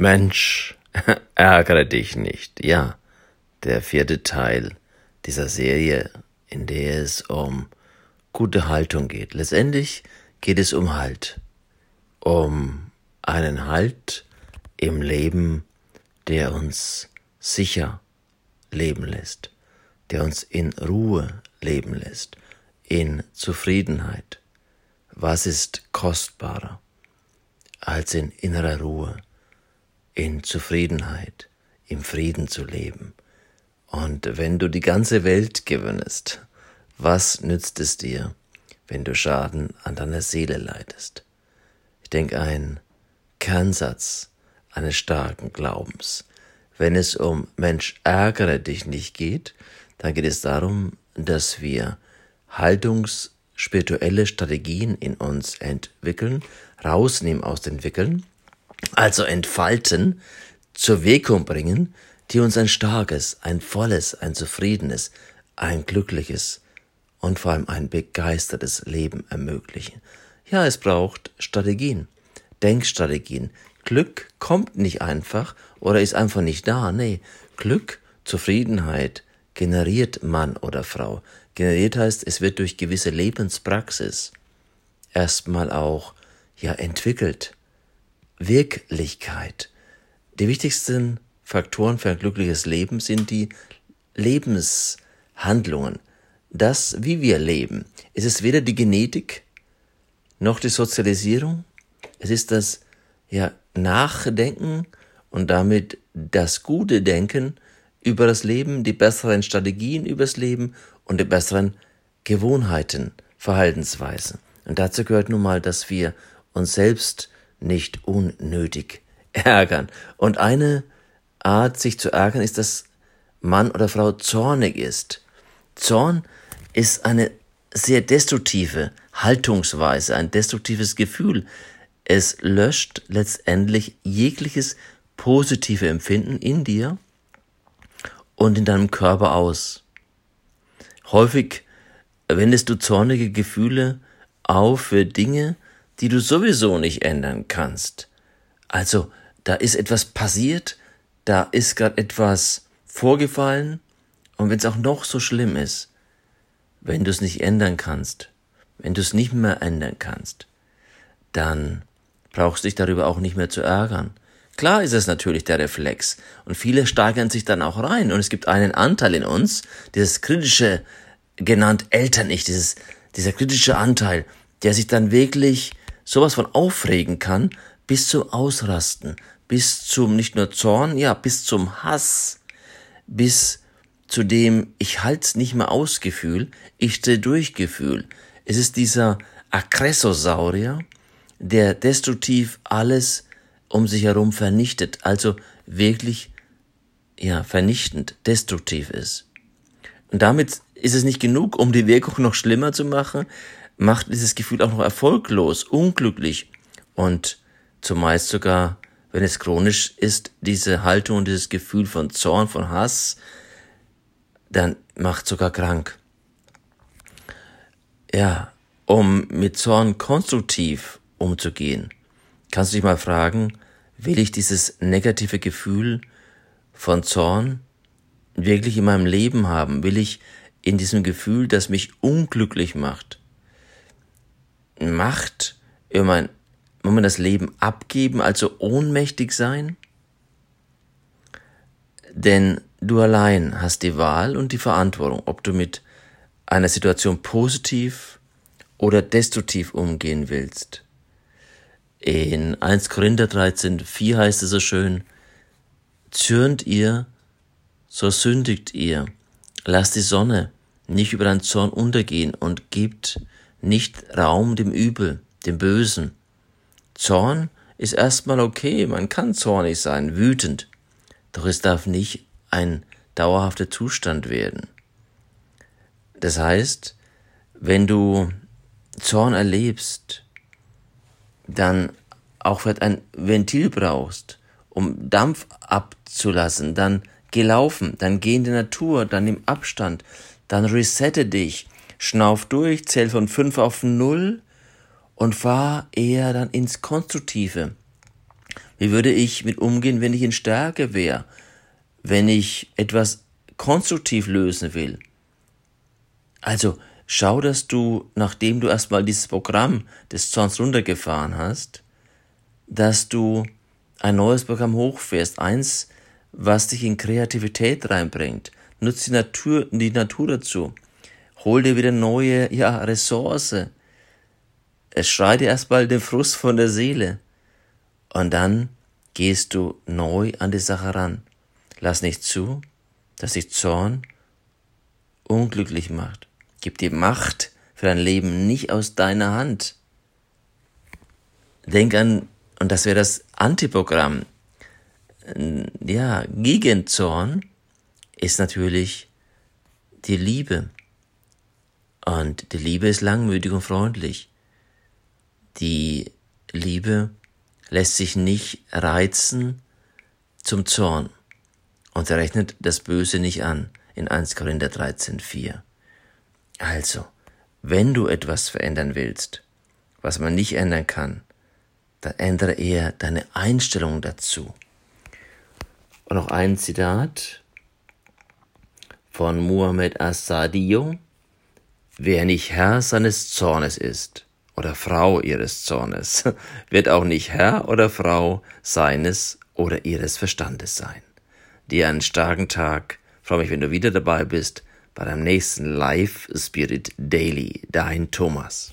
Mensch, ärgere dich nicht. Ja, der vierte Teil dieser Serie, in der es um gute Haltung geht. Letztendlich geht es um Halt. Um einen Halt im Leben, der uns sicher leben lässt, der uns in Ruhe leben lässt, in Zufriedenheit. Was ist kostbarer als in innerer Ruhe, in Zufriedenheit, im Frieden zu leben? Und wenn du die ganze Welt gewinnest, was nützt es dir, wenn du Schaden an deiner Seele leidest? Ich denke, ein Kernsatz eines starken Glaubens. Wenn es um Mensch ärgere dich nicht geht, dann geht es darum, dass wir haltungsspirituelle Strategien in uns entwickeln, rausnehmen aus den Wickeln, also entfalten, zur Wirkung bringen, die uns ein starkes, ein volles, ein zufriedenes, ein glückliches und vor allem ein begeistertes Leben ermöglichen. Ja, es braucht Strategien, Denkstrategien. Glück kommt nicht einfach oder ist einfach nicht da. Nee, Glück, Zufriedenheit generiert Mann oder Frau. Generiert heißt, es wird durch gewisse Lebenspraxis erstmal auch ja entwickelt. Wirklichkeit. Die wichtigsten Faktoren für ein glückliches Leben sind die Lebenshandlungen. Das, wie wir leben. Es ist weder die Genetik noch die Sozialisierung. Es ist das ja, Nachdenken und damit das gute Denken über das Leben, die besseren Strategien übers Leben und die besseren Gewohnheiten, Verhaltensweisen. Und dazu gehört nun mal, dass wir uns selbst nicht unnötig ärgern. Und eine Art, sich zu ärgern, ist, dass Mann oder Frau zornig ist. Zorn ist eine sehr destruktive Haltungsweise, ein destruktives Gefühl. Es löscht letztendlich jegliches positive Empfinden in dir und in deinem Körper aus. Häufig wendest du zornige Gefühle auf für Dinge, die du sowieso nicht ändern kannst. Also, da ist etwas passiert, da ist gerade etwas vorgefallen, und wenn es auch noch so schlimm ist, wenn du es nicht ändern kannst, wenn du es nicht mehr ändern kannst, dann brauchst du dich darüber auch nicht mehr zu ärgern. Klar ist es natürlich der Reflex und viele steigern sich dann auch rein und es gibt einen Anteil in uns, dieses kritische, genannt Eltern-Ich, dieses, dieser kritische Anteil, der sich dann wirklich sowas von aufregen kann, bis zum Ausrasten, bis zum nicht nur Zorn, ja, bis zum Hass, bis zu dem ich halt's nicht mehr aus Gefühl, ich dreh durch Gefühl. Es ist dieser Aggressosaurier, der destruktiv alles um sich herum vernichtet, also wirklich ja vernichtend, destruktiv ist. Und damit ist es nicht genug, um die Wirkung noch schlimmer zu machen, macht dieses Gefühl auch noch erfolglos, unglücklich und zumeist sogar wenn es chronisch ist, diese Haltung und dieses Gefühl von Zorn, von Hass, dann macht sogar krank. Ja, um mit Zorn konstruktiv umzugehen, kannst du dich mal fragen, will ich dieses negative Gefühl von Zorn wirklich in meinem Leben haben? Will ich in diesem Gefühl, das mich unglücklich macht, Macht über mein muss man das Leben abgeben, also ohnmächtig sein? Denn du allein hast die Wahl und die Verantwortung, ob du mit einer Situation positiv oder destruktiv umgehen willst. In 1 Korinther 13, 4 heißt es so schön, zürnt ihr, so sündigt ihr, lasst die Sonne nicht über deinen Zorn untergehen und gebt nicht Raum dem Übel, dem Bösen, Zorn ist erstmal okay, man kann zornig sein, wütend, doch es darf nicht ein dauerhafter Zustand werden. Das heißt, wenn du Zorn erlebst, dann auch vielleicht ein Ventil brauchst, um Dampf abzulassen, dann geh laufen, dann geh in die Natur, dann nimm Abstand, dann resette dich, schnauf durch, zähl von fünf auf null und fahr eher dann ins Konstruktive. Wie würde ich mit umgehen, wenn ich in Stärke wäre? Wenn ich etwas konstruktiv lösen will? Also, schau, dass du, nachdem du erstmal dieses Programm des Zorns runtergefahren hast, dass du ein neues Programm hochfährst, eins, was dich in Kreativität reinbringt. Nutz die Natur, die Natur dazu. Hol dir wieder neue, ja, Ressource. Es schreit dir erstmal den Frust von der Seele. Und dann gehst du neu an die Sache ran. Lass nicht zu, dass sich Zorn unglücklich macht. Gib die Macht für dein Leben nicht aus deiner Hand. Denk an, und das wäre das Antiprogramm, ja, gegen Zorn ist natürlich die Liebe. Und die Liebe ist langmütig und freundlich. Die Liebe lässt sich nicht reizen zum Zorn und rechnet das Böse nicht an in 1 Korinther 13,4. Also, wenn du etwas verändern willst, was man nicht ändern kann, dann ändere eher deine Einstellung dazu. Und noch ein Zitat von Muhammad As-Sadio. Wer nicht Herr seines Zornes ist, oder Frau ihres Zornes, wird auch nicht Herr oder Frau seines oder ihres Verstandes sein. Dir einen starken Tag. Freue mich, wenn du wieder dabei bist bei deinem nächsten Live Spirit Daily. Dein Thomas.